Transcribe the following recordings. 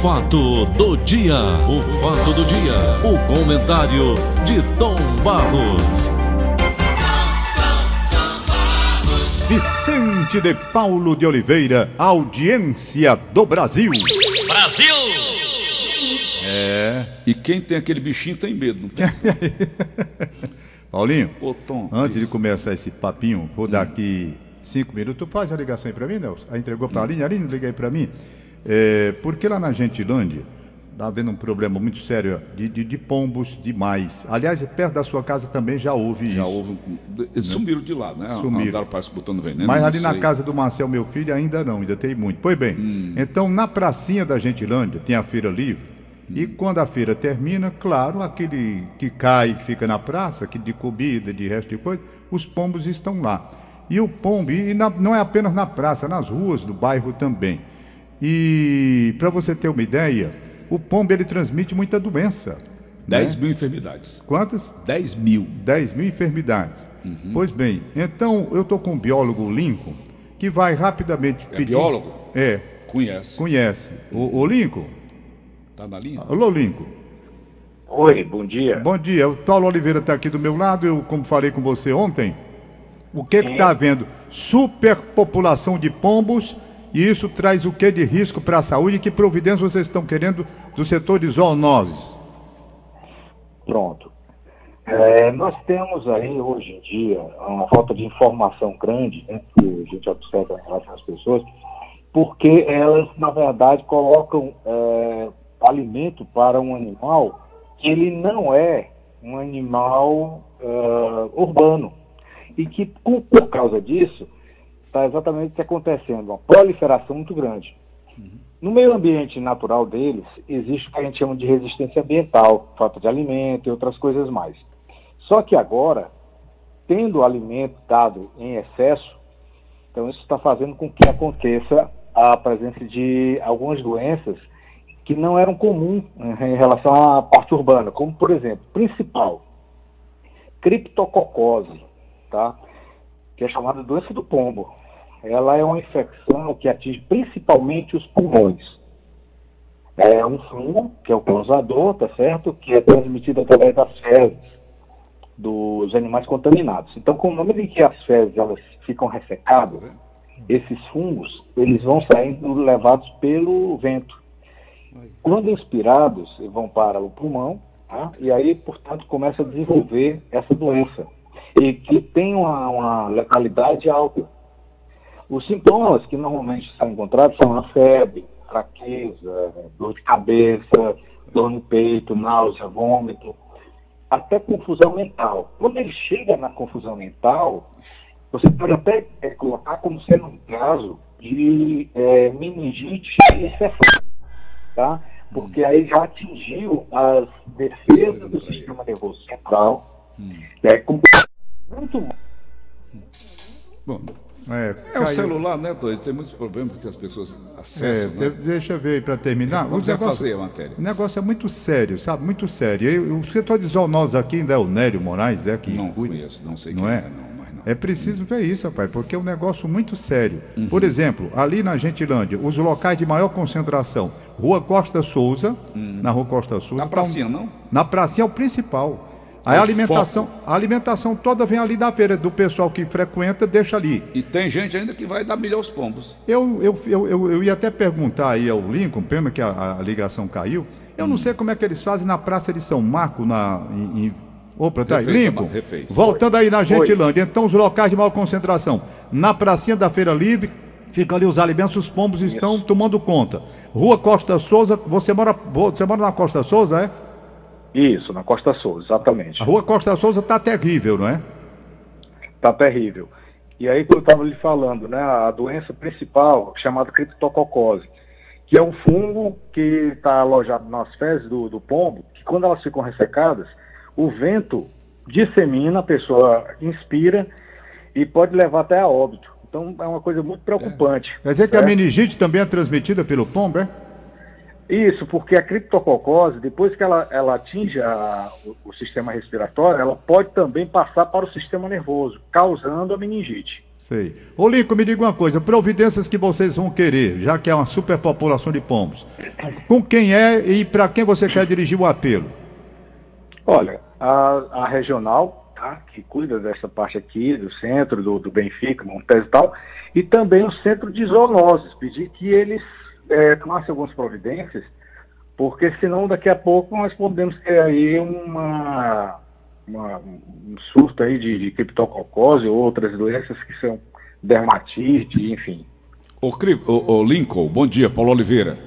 fato do dia, o fato do dia, o comentário de Tom Barros. Vicente de Paulo de Oliveira, audiência do Brasil. Brasil! É. E quem tem aquele bichinho tem medo. Não tem? Paulinho, Ô, Tom, antes de isso. começar esse papinho, vou dar aqui cinco minutos. Tu faz a ligação aí pra mim, Nelson? Aí entregou pra Aline, Aline, liga aí pra mim. É, porque lá na Gentilândia, tá havendo um problema muito sério de, de, de pombos demais. Aliás, perto da sua casa também já houve Já isso. houve. um- Eles sumiram de lá, né? Sumiram. Andaram, parece, botando veneno. Mas ali na sei. casa do Marcel, meu filho, ainda não, ainda tem muito. Pois bem, Hum. então na pracinha da Gentilândia tem a feira livre. E quando a feira termina, claro, aquele que cai, que fica na praça, que de comida, de resto de coisa, os pombos estão lá. E o pombo, e na- não é apenas na praça, nas ruas do bairro também. E para você ter uma ideia, o pombo ele transmite muita doença. 10 né? mil enfermidades. Quantas? 10 mil. 10 mil enfermidades. Uhum. Pois bem, então eu estou com o biólogo Lincoln, que vai rapidamente É pedir. biólogo? É, Conhece. conhece. O, o Lincoln? Tá na linha? Alô, Lincoln. Oi, bom dia. Bom dia. O Paulo Oliveira está aqui do meu lado. Eu, como falei com você ontem, o que está havendo? Superpopulação de pombos. E isso traz o que de risco para a saúde? E que providências vocês estão querendo do setor de zoonoses? Pronto. É, nós temos aí, hoje em dia, uma falta de informação grande, né, que a gente observa em relação às pessoas, porque elas, na verdade, colocam é, alimento para um animal que ele não é um animal é, urbano. E que, por causa disso, está exatamente acontecendo uma proliferação muito grande. No meio ambiente natural deles, existe o que a gente chama de resistência ambiental, falta de alimento e outras coisas mais. Só que agora, tendo o alimento dado em excesso, então isso está fazendo com que aconteça a presença de algumas doenças que não eram comuns eh, em relação à parte urbana, como por exemplo, principal, criptococose, tá? que é chamada doença do pombo. Ela é uma infecção que atinge principalmente os pulmões. É um fungo, que é o causador, tá certo? Que é transmitido através das fezes dos animais contaminados. Então, com o momento em que as fezes elas ficam ressecadas, esses fungos eles vão saindo levados pelo vento. Quando inspirados, vão para o pulmão, tá? e aí, portanto, começa a desenvolver essa doença, e que tem uma, uma letalidade alta. Os sintomas que normalmente são encontrados são a febre, fraqueza, dor de cabeça, dor no peito, náusea, vômito, até confusão mental. Quando ele chega na confusão mental, você pode até é, colocar como sendo um caso de é, meningite encefálica, tá? Porque aí já atingiu as defesas do sistema nervoso central, né, com muito Bom, É, é o celular, né, Toito? Tem muitos problemas que as pessoas É, acessam, de- né? deixa eu ver aí para terminar. Vamos O negócio- fazer a matéria. O negócio é muito sério, sabe? Muito sério. Eu, o setor de zoonoses aqui ainda é o Nélio Moraes, é que Não cuida. conheço, não sei Não quem é? é, não. É preciso ver isso, rapaz, porque é um negócio muito sério. Uhum. Por exemplo, ali na Gentilândia, os locais de maior concentração, Rua Costa Souza, na Rua Costa Souza. Uhum. Na tá um- pracinha, não? Na pracinha é o principal. Aí a alimentação, a alimentação toda vem ali da feira, do pessoal que frequenta, deixa ali. E tem gente ainda que vai dar milho aos pombos. Eu, eu, eu, eu, eu ia até perguntar aí ao Lincoln, pena que a, a ligação caiu. Eu Hum. não sei como é que eles fazem na Praça de São Marco, na. Em, em... Opa, tá aí. Refez, Lincoln. Refez. Voltando aí na Gentilândia. Então, os locais de maior concentração. Na pracinha da Feira Livre, ficam ali os alimentos, os pombos estão tomando conta. Rua Costa Souza, você mora, você mora na Costa Souza, é? Isso, na Costa Souza, exatamente. A Rua Costa Souza tá terrível, não é? Tá terrível. E aí, como eu estava lhe falando, né, a doença principal, chamada criptococose, que é um fungo que está alojado nas fezes do, do pombo, que quando elas ficam ressecadas, o vento dissemina, a pessoa inspira e pode levar até a óbito. Então é uma coisa muito preocupante. Quer dizer que a certo? meningite também é transmitida pelo pombo, é? Isso, porque a criptococose, depois que ela, ela atinge a- o, o sistema respiratório, ela pode também passar para o sistema nervoso, causando a meningite. Sei. Ô, Lincoln, me diga uma coisa: providências que vocês vão querer, já que é uma superpopulação de pombos. Com quem é e para quem você quer dirigir o apelo? Olha, a, a regional, tá, que cuida dessa parte aqui, do centro, do, do Benfica, Montes e tal, e também o centro de zoonoses, pedir que eles é, tomassem algumas providências, porque senão daqui a pouco nós podemos ter aí uma uma, um surto aí de, de criptococose ou outras doenças que são dermatite, enfim. Ô, ô, ô, Lincoln, bom dia, Paulo Oliveira.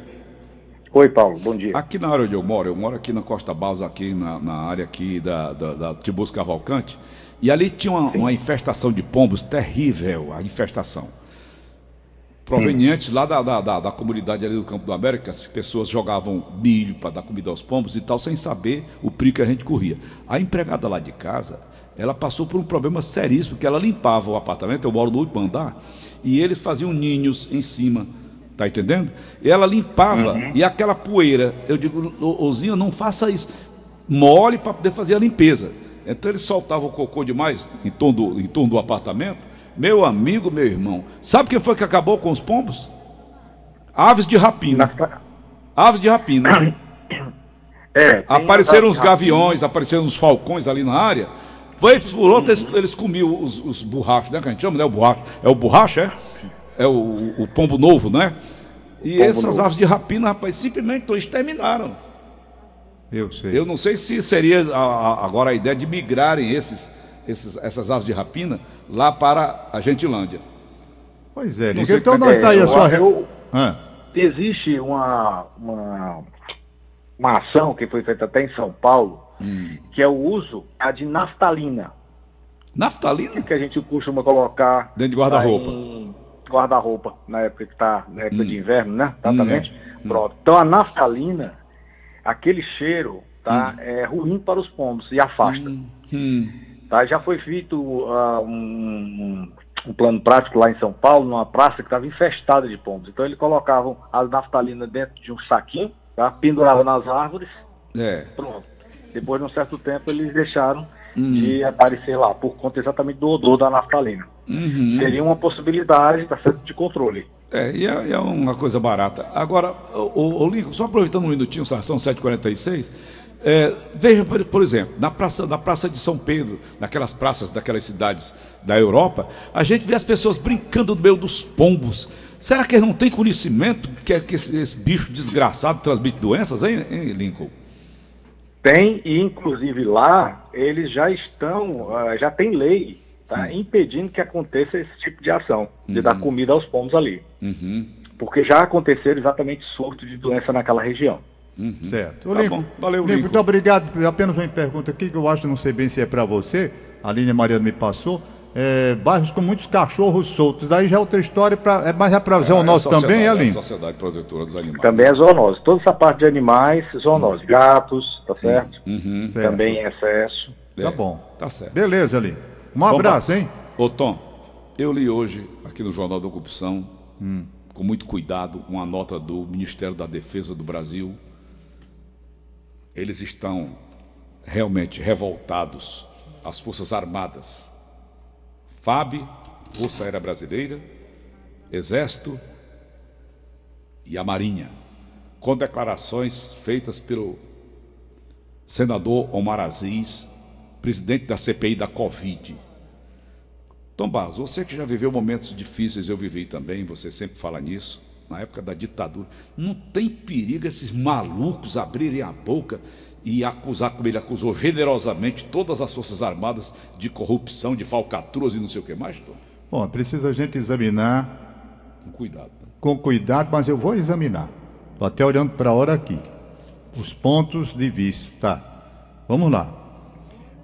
Oi, Paulo, bom dia. Aqui na área onde eu moro, eu moro aqui na Costa Balsa, aqui na, na área aqui da, da, da Tibus Cavalcante, e ali tinha uma, uma infestação de pombos terrível, a infestação provenientes lá da, da, da, da, comunidade ali do Campo do América, as pessoas jogavam milho para dar comida aos pombos e tal, sem saber o perigo que a gente corria. A empregada lá de casa, ela passou por um problema seríssimo, que ela limpava o apartamento, eu moro no último andar, e eles faziam ninhos em cima, tá entendendo? E ela limpava, uhum. e aquela poeira, eu digo, Ozinho, não faça isso, mole para poder fazer a limpeza. Então eles soltavam o cocô demais em torno do, em torno do apartamento, meu amigo, meu irmão, sabe quem foi que acabou com os pombos? Aves de rapina. Aves de rapina. É, apareceram os gaviões, apareceram os falcões ali na área. Foi por outro, eles, eles comiam os, os borrachos, né? Que a gente chama, né? O borracho. É o borracho, é? É o, o pombo novo, né? E pombo essas novo. aves de rapina, rapaz, simplesmente exterminaram. Eu sei. Eu não sei se seria a, a, agora a ideia de migrarem esses esses, essas aves de rapina lá para a Gentilândia. Pois é, Liga, então nós é, aí a sua. Eu, ah. Existe uma, uma, uma ação que foi feita até em São Paulo, hum. que é o uso a de naftalina. Naftalina? Que a gente costuma colocar. Dentro de guarda-roupa. Guarda-roupa, na época que está, na época hum. de inverno, né? Exatamente. Hum, é. Pronto. Então a naftalina, aquele cheiro, tá? Hum. É ruim para os pombos e afasta. Hum. Tá? Já foi feito uh, um, um, plano prático lá em São Paulo, numa praça que estava infestada de pombos. Então eles colocavam a naftalina dentro de um saquinho, tá? penduravam nas árvores. É. Pronto. Depois de um certo tempo eles deixaram hum. de aparecer lá, por conta exatamente do odor da naftalina. Uhum. Seria uma possibilidade tá certo, de controle. É, e é, é, uma coisa barata. Agora, o, o Lincoln, só aproveitando um minutinho, são 7h46, é, veja, por, exemplo, na praça, na praça de São Pedro, naquelas praças daquelas cidades da Europa, a gente vê as pessoas brincando no meio dos pombos. Será que eles não têm conhecimento que, que esse, esse bicho desgraçado transmite doenças, hein, hein, Lincoln? Tem, e inclusive lá eles já estão, uh, já tem lei tá, hum. impedindo que aconteça esse tipo de ação, de uhum. dar comida aos pombos ali. Uhum. Porque já aconteceram exatamente surto de doença naquela região. Uhum. Certo. Tá Lincoln, bom. Valeu, Lincoln. Muito obrigado. Apenas uma pergunta aqui que eu acho, não sei bem se é para você, a Línia Mariana me passou. É, bairros com muitos cachorros soltos. Daí já é outra história, pra, é, mas é para zoonose é, é também, é, Aline? É Sociedade Protetora dos Animais. Também é zoonose. Toda essa parte de animais, zoonose. Uhum. Gatos, tá certo? Uhum. Certo. Também em excesso. Tá bom. Tá certo. Beleza, Aline. Um abraço, hein? Ô, Tom, eu li hoje, aqui no Jornal da Ocupação, hum. com muito cuidado, uma nota do Ministério da Defesa do Brasil, eles estão realmente revoltados, as Forças Armadas, FAB, Força Aérea Brasileira, Exército e a Marinha, com declarações feitas pelo senador Omar Aziz, presidente da CPI da Covid. Tom Barros, você que já viveu momentos difíceis, eu vivi também, você sempre fala nisso na época da ditadura. Não tem perigo esses malucos abrirem a boca e acusar, como ele acusou generosamente, todas as Forças Armadas de corrupção, de falcatruas e não sei o que mais, Tom? Bom, precisa a gente examinar. Com cuidado. Né? Com cuidado, mas eu vou examinar. Estou até olhando para a hora aqui. Os pontos de vista. Vamos lá.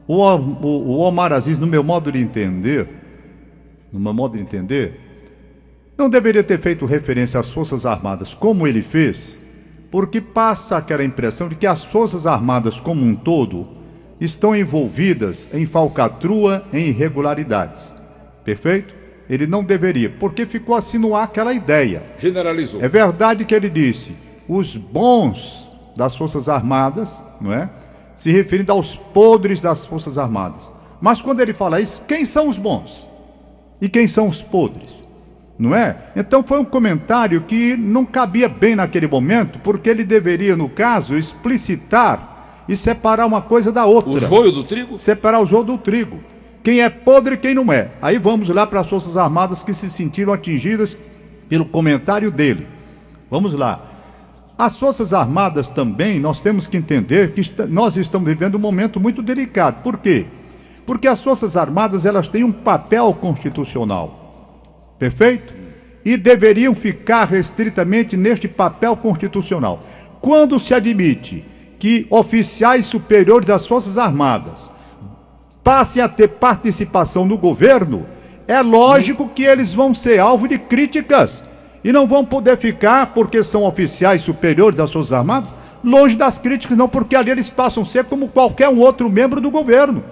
O, o, o Omar Aziz, no meu modo de entender, no meu modo de entender, não deveria ter feito referência às Forças Armadas como ele fez, porque passa aquela impressão de que as Forças Armadas como um todo estão envolvidas em falcatrua, em irregularidades. Perfeito? Ele não deveria, porque ficou assim no ar aquela ideia. Generalizou. É verdade que ele disse: os bons das Forças Armadas, não é? Se referindo aos podres das Forças Armadas. Mas quando ele fala isso, quem são os bons? E quem são os podres? Não é? Então foi um comentário que não cabia bem naquele momento, porque ele deveria, no caso, explicitar e separar uma coisa da outra. O joio do trigo? Separar o joio do trigo. Quem é podre e quem não é. Aí vamos lá para as Forças Armadas que se sentiram atingidas pelo comentário dele. Vamos lá. As Forças Armadas também, nós temos que entender que nós estamos vivendo um momento muito delicado. Por quê? Porque as Forças Armadas, elas têm um papel constitucional. Perfeito? E deveriam ficar restritamente neste papel constitucional. Quando se admite que oficiais superiores das Forças Armadas passem a ter participação no governo, é lógico que eles vão ser alvo de críticas e não vão poder ficar, porque são oficiais superiores das Forças Armadas, longe das críticas, não, porque ali eles passam a ser como qualquer um outro membro do governo.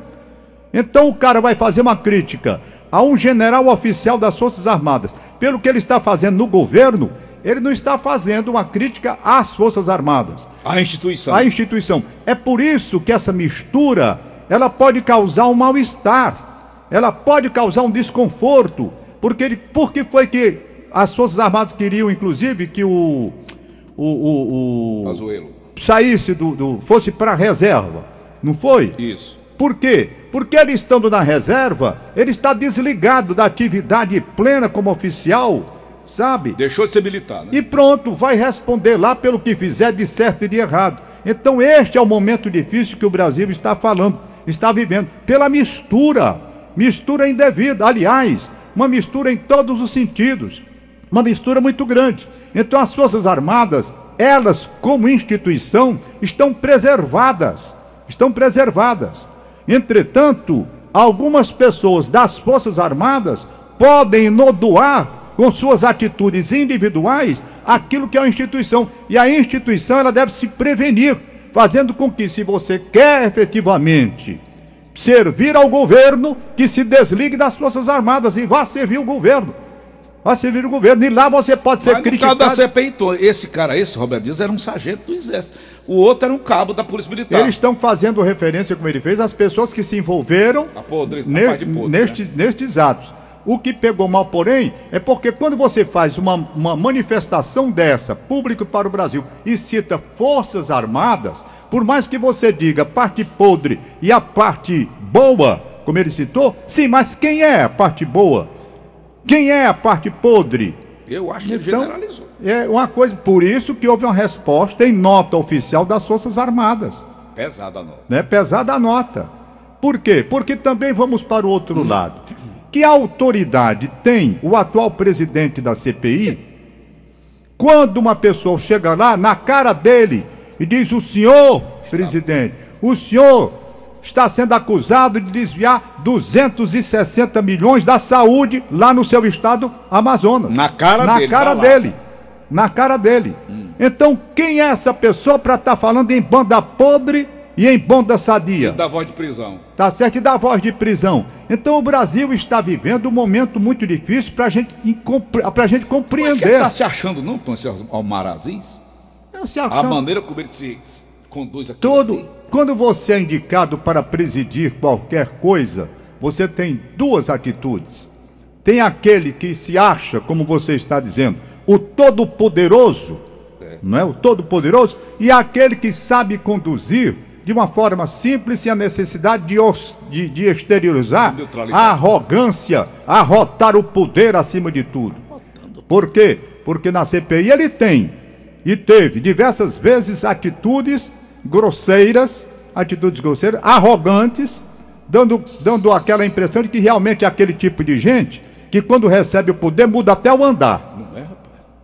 Então o cara vai fazer uma crítica a um general oficial das Forças Armadas, pelo que ele está fazendo no governo, ele não está fazendo uma crítica às Forças Armadas. A instituição. A instituição. É por isso que essa mistura, ela pode causar um mal-estar, ela pode causar um desconforto, porque, porque foi que as Forças Armadas queriam, inclusive, que o. O. o, o Pazuelo. Saísse do. do fosse para a reserva. Não foi? Isso. Por quê? Porque ele estando na reserva, ele está desligado da atividade plena como oficial, sabe? Deixou de ser militar, né? E pronto, vai responder lá pelo que fizer de certo e de errado. Então, este é o momento difícil que o Brasil está falando, está vivendo, pela mistura, mistura indevida. Aliás, uma mistura em todos os sentidos uma mistura muito grande. Então as Forças Armadas, elas como instituição, estão preservadas, estão preservadas. Entretanto, algumas pessoas das Forças Armadas podem nodoar com suas atitudes individuais aquilo que é a instituição. E a instituição ela deve se prevenir, fazendo com que, se você quer efetivamente servir ao governo, que se desligue das Forças Armadas e vá servir o governo vai servir o governo. E lá você pode ser Mas criticado. No caso da CPI, esse cara, esse Roberto Dias, era um sargento do Exército. O outro era um cabo da Polícia Militar. Eles estão fazendo referência, como ele fez, às pessoas que se envolveram podre, ne podre, nestes, né? nestes atos. O que pegou mal, porém, é porque quando você faz uma, uma manifestação dessa, público para o Brasil, e cita Forças Armadas, por mais que você diga parte podre e a parte boa, como ele citou, sim, mas quem é a parte boa? Quem é a parte podre? Eu acho que então, ele generalizou. É uma coisa, por isso que houve uma resposta em nota oficial das Forças Armadas. Pesada a nota. Né? Pesada a nota. Por quê? Porque também vamos para o outro hum. lado. Que autoridade tem o atual presidente da CPI quando uma pessoa chega lá na cara dele e diz: O senhor, presidente, o senhor está sendo acusado de desviar 260 milhões da saúde lá no seu estado Amazonas. Na cara na dele. Na cara dele. Na cara dele. Hum. Então, quem é essa pessoa para estar tá falando em banda podre e em banda sadia? E da voz de prisão. Tá certo, e da voz de prisão. Então, o Brasil está vivendo um momento muito difícil para gente, a gente compreender. Mas está se achando, não, Tom Almar Aziz? Eu se achando. A maneira como ele se conduz aqui. Todo, quando você é indicado para presidir qualquer coisa, você tem duas atitudes. Tem aquele que se acha, como você está dizendo, o todo-poderoso, é. não é? O todo-poderoso, e aquele que sabe conduzir de uma forma simples e a necessidade de, de, de exteriorizar a arrogância, arrotar o poder acima de tudo. Por quê? Porque na CPI ele tem e teve diversas vezes atitudes grosseiras, atitudes grosseiras, arrogantes, dando, dando aquela impressão de que realmente é aquele tipo de gente que quando recebe o poder muda até o andar. Não é, rapaz?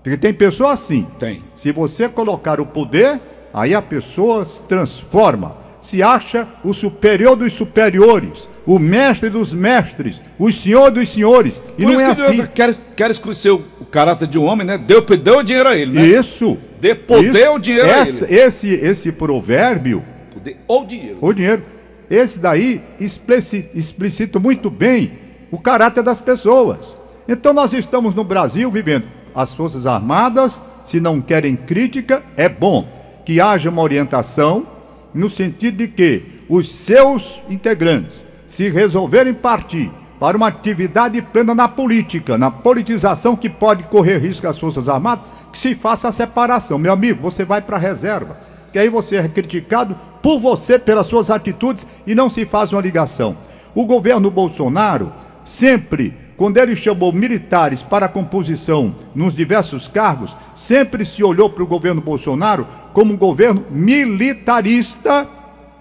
Porque tem pessoa assim. Tem. Se você colocar o poder, aí a pessoa se transforma, se acha o superior dos superiores, o mestre dos mestres, o senhor dos senhores. E Por não é assim. Deus quer, quer escurecer o, o, caráter de um homem, né? Deu, deu o dinheiro a ele, né? Isso. Dê poder ou dinheiro essa, a ele. Esse, esse provérbio. Poder ou dinheiro. Ou dinheiro. Esse daí explicita, explicita muito bem o caráter das pessoas. Então nós estamos no Brasil vivendo as Forças Armadas, se não querem crítica, é bom que haja uma orientação no sentido de que os seus integrantes, se resolverem partir para uma atividade plena na política, na politização que pode correr risco às Forças Armadas, que se faça a separação. Meu amigo, você vai para a reserva, que aí você é criticado por você, pelas suas atitudes, e não se faz uma ligação. O governo Bolsonaro sempre quando ele chamou militares para a composição nos diversos cargos, sempre se olhou para o governo Bolsonaro como um governo militarista,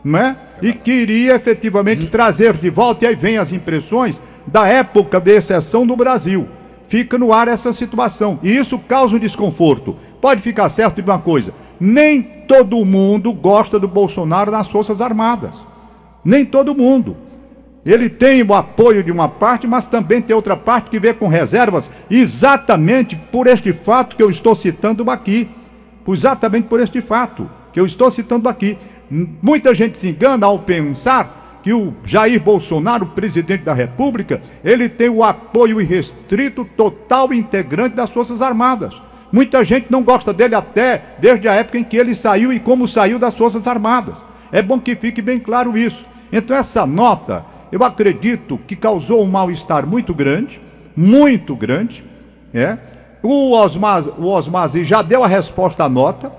né? E queria efetivamente trazer de volta, e aí vem as impressões da época de exceção no Brasil. Fica no ar essa situação. E isso causa um desconforto. Pode ficar certo de uma coisa: nem todo mundo gosta do Bolsonaro nas Forças Armadas. Nem todo mundo. Ele tem o apoio de uma parte, mas também tem outra parte que vê com reservas, exatamente por este fato que eu estou citando aqui. Exatamente por este fato que eu estou citando aqui. Muita gente se engana ao pensar que o Jair Bolsonaro, presidente da República, ele tem o apoio irrestrito, total e integrante das Forças Armadas. Muita gente não gosta dele até desde a época em que ele saiu e como saiu das Forças Armadas. É bom que fique bem claro isso. Então, essa nota eu acredito que causou um mal-estar muito grande, muito grande. É. O Osmar, o Osmazi já deu a resposta à nota,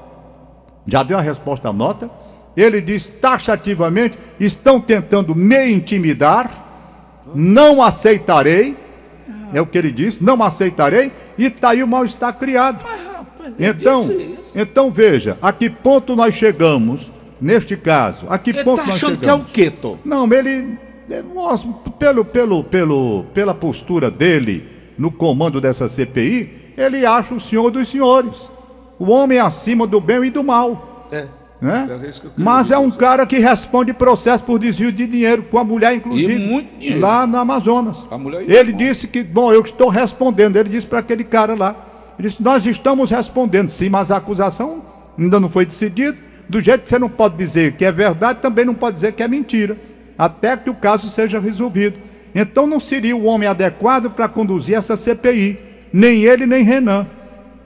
já deu a resposta à nota. Ele diz taxativamente: estão tentando me intimidar, não aceitarei. É o que ele disse, não aceitarei, e está aí o mal-estar criado. Então, então veja, a que ponto nós chegamos neste caso? A que ele ponto tá nós achando chegamos? que é o quê, Tom? Não, ele nós, pelo, pelo, pelo, pela postura dele no comando dessa CPI, ele acha o senhor dos senhores, o homem acima do bem e do mal. É. Né? É Mas é um cara que responde processo por desvio de dinheiro, com a mulher, inclusive, lá no Amazonas. Ele disse que, bom, eu estou respondendo. Ele disse para aquele cara lá. Ele disse, nós estamos respondendo, sim, mas a acusação ainda não foi decidida. Do jeito que você não pode dizer que é verdade, também não pode dizer que é mentira. Até que o caso seja resolvido. Então não seria o homem adequado para conduzir essa CPI. Nem ele, nem Renan.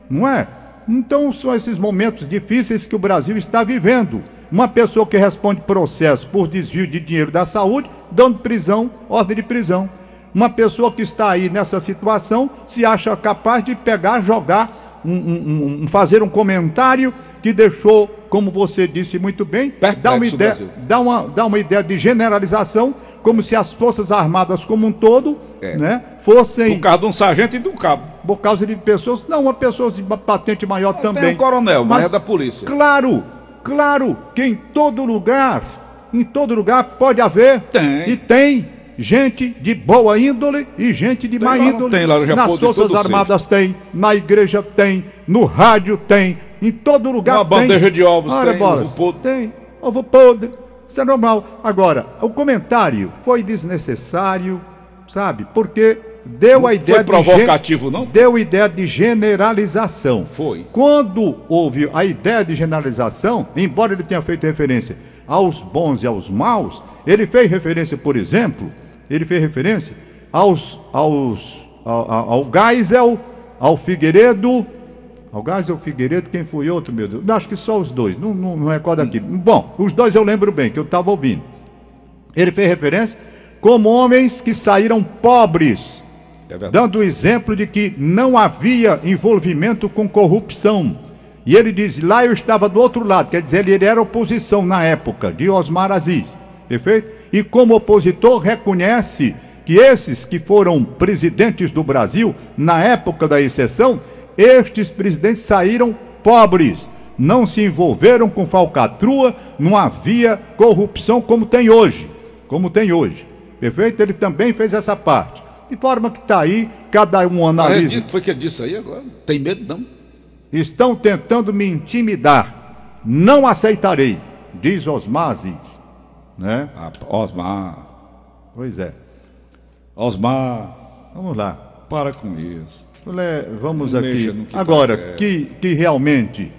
Não é? Então são esses momentos difíceis que o Brasil está vivendo. Uma pessoa que responde processo por desvio de dinheiro da saúde, dando prisão, ordem de prisão. Uma pessoa que está aí nessa situação se acha capaz de pegar, jogar, um- um- um- fazer um comentário que deixou, como você disse muito bem, Perplexo dá uma, ideia, dá, uma, dá uma ideia de generalização, como se as Forças Armadas como um todo É. né, fossem Por causa de um sargento e de um cabo. por causa de pessoas, não, uma pessoa de patente maior também. Tem um coronel, mas, é da polícia. Claro, claro que em todo lugar, em todo lugar pode haver Tem. e tem gente de boa índole e gente de Tem má não índole. tem lá no Japão Nas Forças Armadas tem, na igreja tem, no rádio tem, em todo lugar Uma tem. bandeja de ovos Ora, tem, bolas, ovo podre. Tem, ovo podre. Isso é normal. Agora, o comentário foi desnecessário, sabe? Porque deu a ideia foi de provocativo, não? Deu ideia de generalização. Foi. Quando houve a ideia de generalização, embora ele tenha feito referência aos bons e aos maus, ele fez referência, por exemplo, ele fez referência aos, aos, ao, ao ao Geisel, ao Figueiredo, ao Geisel Figueiredo, quem foi outro, meu Deus? Acho que só os dois, não, não, não recordo aqui. Bom, os dois eu lembro bem, que eu estava ouvindo. Ele fez referência como homens que saíram pobres, É dando o exemplo de que não havia envolvimento com corrupção. E ele diz: lá eu estava do outro lado, quer dizer, ele era oposição na época de Osmar Aziz, perfeito? E como opositor, reconhece que esses que foram presidentes do Brasil, na época da exceção, estes presidentes saíram pobres, não se envolveram com falcatrua, não havia corrupção como tem hoje, como tem hoje, perfeito? Ele também fez essa parte. De forma que está aí, cada um Mas ele analisa. Foi que ele disse aí agora? Tem medo não? Estão tentando me intimidar. Não aceitarei, diz Osmar Aziz. Né? Ah, Osmar. Pois é. Osmar, Vamos lá. para com isso. Vamos aqui. tá Agora, que, que realmente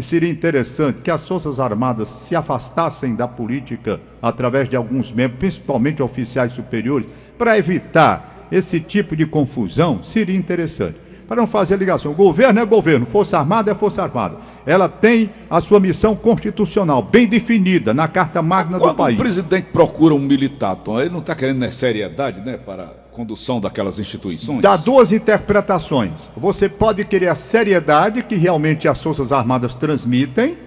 seria interessante que as Forças Armadas se afastassem da política através de alguns membros, principalmente oficiais superiores, para evitar esse tipo de confusão, seria interessante. Para não fazer ligação. O governo é governo, Força Armada é Força Armada. Ela tem a sua missão constitucional bem definida na Carta Magna do Quando o país. presidente procura um militar, Tom, ele não está querendo né, seriedade, né? Para condução daquelas instituições? Dá duas interpretações. Você pode querer a seriedade que realmente as Forças Armadas transmitem,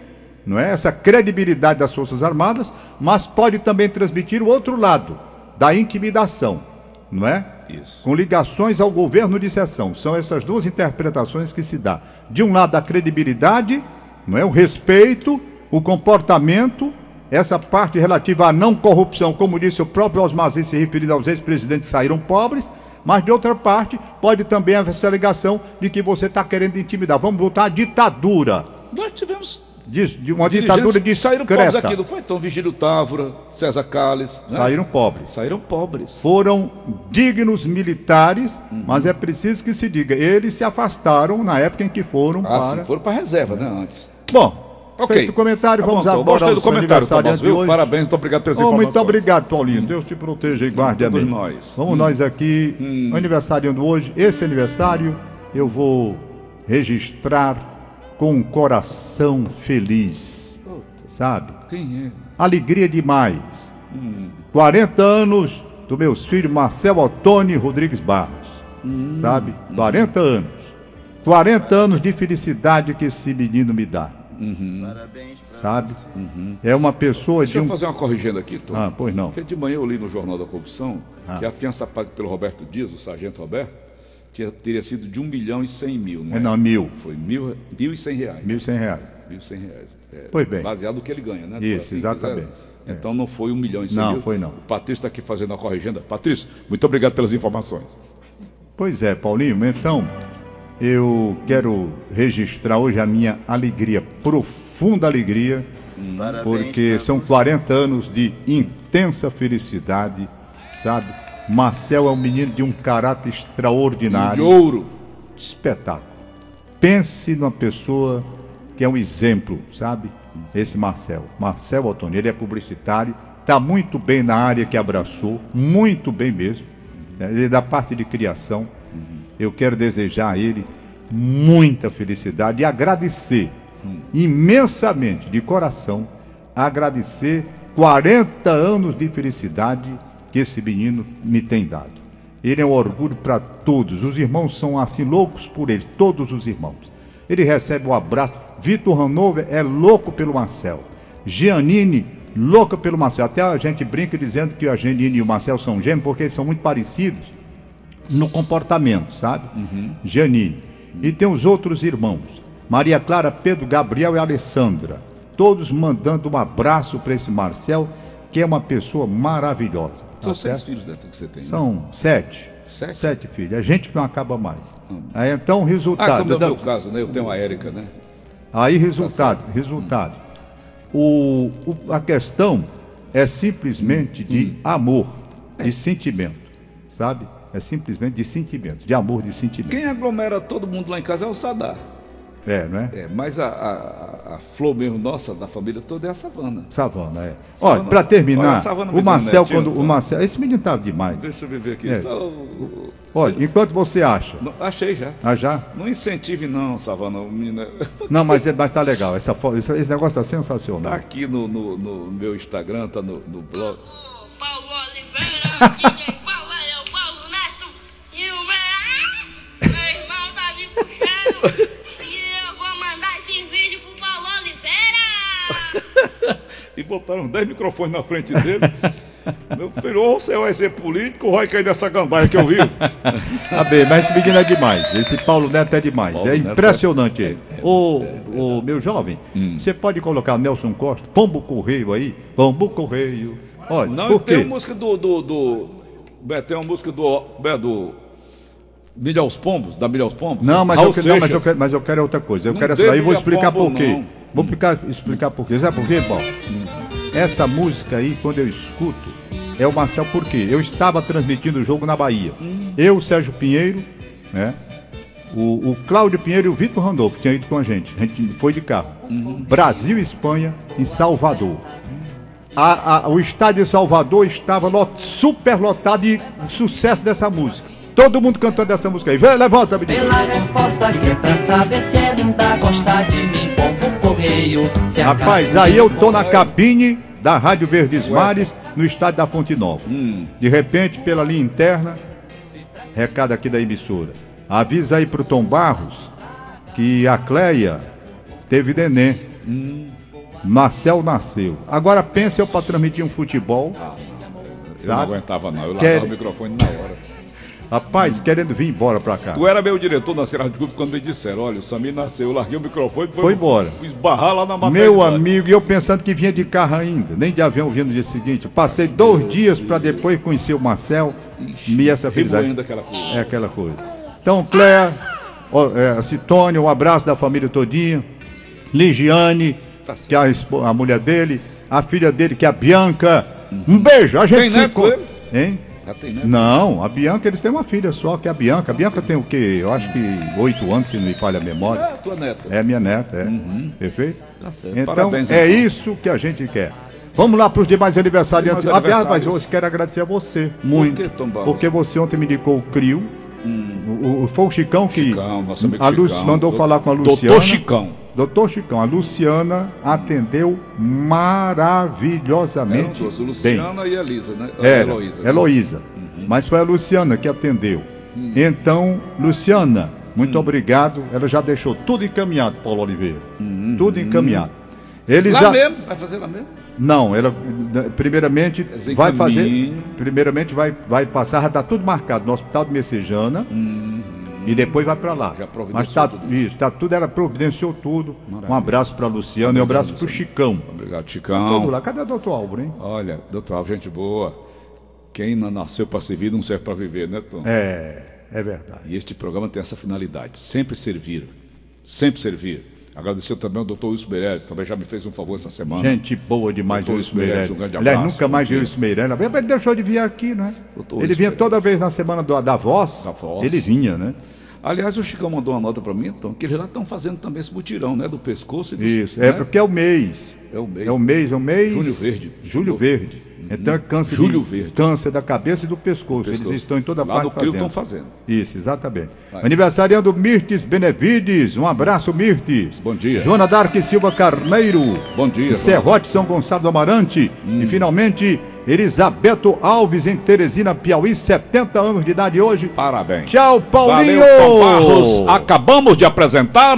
não é? Essa credibilidade das Forças Armadas, mas pode também transmitir o outro lado, da intimidação, não é? Isso. Com ligações ao governo de sessão. São essas duas interpretações que se dá. De um lado, a credibilidade, não é? O respeito, o comportamento, essa parte relativa à não corrupção, como disse o próprio Osmar se referindo aos ex-presidentes saíram pobres, mas de outra parte, pode também haver essa alegação de que você está querendo intimidar. Vamos voltar à ditadura. Nós tivemos De, de uma ditadura que saíram pobres aqui, não foi? Então, Vigílio Távora, César Calles. né? Saíram pobres. Saíram pobres. Foram dignos militares, mas é preciso que se diga, eles se afastaram na época em que foram Ah, para... sim, foram para reserva, né, antes. Bom, Ok. feito o comentário, Tá vamos bom, então. agora Gostei do comentário, Tomás, de viu? hoje. Parabéns, muito obrigado pelas Oh, informações. muito obrigado, Paulinho. Deus te proteja e guarde Todos amém. nós. Vamos Hum. nós aqui, aniversariando hoje. Esse aniversário eu vou registrar com um coração feliz, sabe? Quem é? Alegria demais. Hum. 40 anos do meus filhos Marcel Antônio Rodrigues Barros, Hum. sabe? 40 anos. 40 anos de felicidade que esse menino me dá. Sabe? É uma pessoa Uhum. Deixa de eu um. fazer uma corrigenda aqui, Tom. Ah, pois não. Porque de manhã eu li no Jornal da Corrupção Ah. que a fiança paga pelo Roberto Dias, o sargento Roberto, tinha, teria sido de 1 milhão e 100 mil, não É é? não, mil. Foi mil, mil e cem reais. 1.100 reais. Mil e cem reais. É, Pois bem. Baseado no que ele ganha, né? Isso, exatamente. quiser. Então não foi um milhão e cem Não, mil. foi não. O Patrício está aqui fazendo a corrigenda. Patrício, muito obrigado pelas informações. Pois é, Paulinho. Então, eu quero registrar hoje a minha alegria, profunda alegria, porque são 40 anos de intensa felicidade, sabe? Marcel é um menino de um caráter De extraordinário. ouro. espetáculo. Pense numa pessoa que é um exemplo, sabe? Esse Marcel. Marcel Ottoni, ele é publicitário, está muito bem na área que abraçou, muito bem mesmo. Ele é da parte de criação. Eu quero desejar a ele muita felicidade e agradecer imensamente, de coração, agradecer 40 anos de felicidade que esse menino me tem dado. Ele é um orgulho para todos. Os irmãos são assim loucos por ele, todos os irmãos. Ele recebe o abraço. Vitor Hanover é louco pelo Marcel. Giannini, louca pelo Marcel. Até a gente brinca dizendo que a Giannini e o Marcel são gêmeos porque eles são muito parecidos no comportamento, sabe? Giannini. E tem os outros irmãos. Maria Clara, Pedro, Gabriel e Alessandra. Todos mandando um abraço para esse Marcel, que é uma pessoa maravilhosa. São tá seis certo? filhos né, que você tem. né? São sete. Sete? filhos. É gente que não acaba mais. Aí então, Ah, resultado. como é o meu caso, né? Eu tenho a Érica, né? Aí, resultado, resultado. O, o- a questão é simplesmente de amor, de sentimento, sabe? É simplesmente de sentimento, de amor, de sentimento. Quem aglomera todo mundo lá em casa é o Sadar. É, não é? É, mas a, a, a- flor mesmo nossa, da família toda, é a savana. Savana, é. Savana, Olha, pra olha, terminar, a Savana me o um Marcel, netinho, quando. tá? O Marcel, esse menino tava demais. Deixa eu ver aqui. É. Só o- Olha, enquanto você acha. Não, achei já. Ah, já? Não incentive não, Savana. O menino Não, mas, é- mas tá legal. Essa, foto- esse, esse negócio tá tá sensacional. aqui no, no, no meu Instagram, tá no, no blog. Ô, Paulo Oliveira, E botaram 10 microfones na frente dele. meu filho, ou você vai ser político ou vai cair nessa gandaia que eu vivo. Tá bem, mas esse menino é demais. Esse Paulo Neto é demais. Paulo é Neto impressionante ele. Ô, ô, meu jovem, Hum. você pode colocar Nelson Costa, Pombo Correio aí? Pombo Correio. Olha, Não, tem uma música do. do, do tem uma música do. Do Milha aos Pombos, da Milha aos Pombos. Não, mas Raul eu, quero, não, mas, eu quero, mas eu quero outra coisa. Eu Não quero essa daí e vou explicar por quê. não. Vou explicar, explicar por quê. Sabe por quê, Paulo? Essa música aí, quando eu escuto, é o Marcel por quê? Eu estava transmitindo o jogo na Bahia. Eu, Sérgio Pinheiro, né? O, o Cláudio Pinheiro e o Vitor Randolfo tinham ido com a gente. A gente foi de carro. Brasil e Espanha, em Salvador. A- a- o estádio de Salvador estava lot, super lotado e sucesso dessa música. Todo mundo cantando essa música aí. Vem, levanta, menino. Pela resposta que é pra saber se ainda gosta de mim, pombo correio. Rapaz, aí eu me tô na cabine da Rádio Verdes Mares, no estádio da Fonte Nova. Hum. De repente, pela linha interna, recado aqui da emissora. Avisa aí pro Tom Barros que a Cleia teve neném. Marcel nasceu. Agora pensa eu pra transmitir um futebol. Eu não Sabe? aguentava, não. Eu Quer- largava o microfone na hora. Rapaz, querendo vir embora pra cá. Tu era meu diretor na Serra de Clube quando me disseram: olha, o Samir nasceu, eu larguei o microfone Foi embora. Fui esbarrar lá na matéria. Meu amigo, e eu pensando que vinha de carro ainda, nem de avião vinha no dia seguinte. Passei dois dias pra depois conhecer o Marcel e essa felicidade. Aquela coisa. É aquela coisa. Então, Cléa, é, Citônia, um abraço da família todinha. Ligiane, Tá que é a, a mulher dele, a filha dele, que é a Bianca. Um beijo, a gente Tem se encontra- ele? Hein? Já tem, né? Não, a Bianca, eles têm uma filha só, que é a Bianca. A Bianca tem o quê? Eu acho que oito anos, se não me falha a memória. É, tua neta. É minha neta, é. Perfeito? Tá certo. Então, Parabéns, é então. isso que a gente quer. Vamos lá para os demais aniversariantes. Demais Aliás, mas eu quero agradecer a você muito. que, Tom Barros? porque você ontem me indicou o Crio. O, o- foi o Chicão que Chicão, nosso amigo a Lu- Chicão. mandou Doutor- falar com a Doutor Luciana. Chicão. Doutor Chicão, a Luciana atendeu maravilhosamente duas, o bem. Luciana e a Elisa, né? A Era, Heloísa. né? Heloísa. Mas foi a Luciana que atendeu. Então, Luciana, muito obrigado. Ela já deixou tudo encaminhado, Paulo Oliveira. Tudo encaminhado. Eles Lá já... mesmo? Vai fazer lá mesmo? Não, ela primeiramente vai fazer. Primeiramente vai, vai passar, já está tudo marcado no Hospital de Messejana. E depois vai para lá. Já providenciou Mas tá, tudo isso, tá tudo, ela providenciou tudo. Um abraço para Luciano e um abraço para o Chicão. Obrigado, Todo Chicão. lá. Cadê o doutor Álvaro, hein? Olha, doutor, Alves, gente boa. Quem não nasceu para servir não serve para viver, né, Tom? É, é verdade. E este programa tem essa finalidade: sempre servir. Sempre servir. Agradecer também ao doutor Wilson Meirelles, também já me fez um favor essa semana. Gente boa demais, Doutor Wilson Meirelles, um grande Aliás, abraço, nunca mais viu o Meirelles. Ele deixou de vir aqui, né? Doutor Ele Wilson vinha toda vez na semana do- da voz. Da Voz. Ele vinha, né? Aliás, o Chicão mandou uma nota para mim, Tom, que eles lá estão fazendo também esse mutirão, né? Do pescoço e do Isso, né? é porque é o mês. É o mês. É o mês, é o mês. Julho Verde. Julho Verde. Então é câncer Julho de, Verde. Câncer da cabeça e do pescoço. Pescoço. Eles estão em toda Lá parte no Crio fazendo. estão fazendo. Isso, exatamente. Vai. Aniversariando Mirtes Benevides. Um abraço, Mirtes. Bom dia. Joana Dark Silva Carneiro. Bom dia, Serrote São Gonçalo do Amarante. Hum. E finalmente, Elisabeto Alves em Teresina, Piauí, 70 anos de idade hoje. Parabéns. Tchau, Paulinho! Valeu, Tom Barros. Acabamos de apresentar.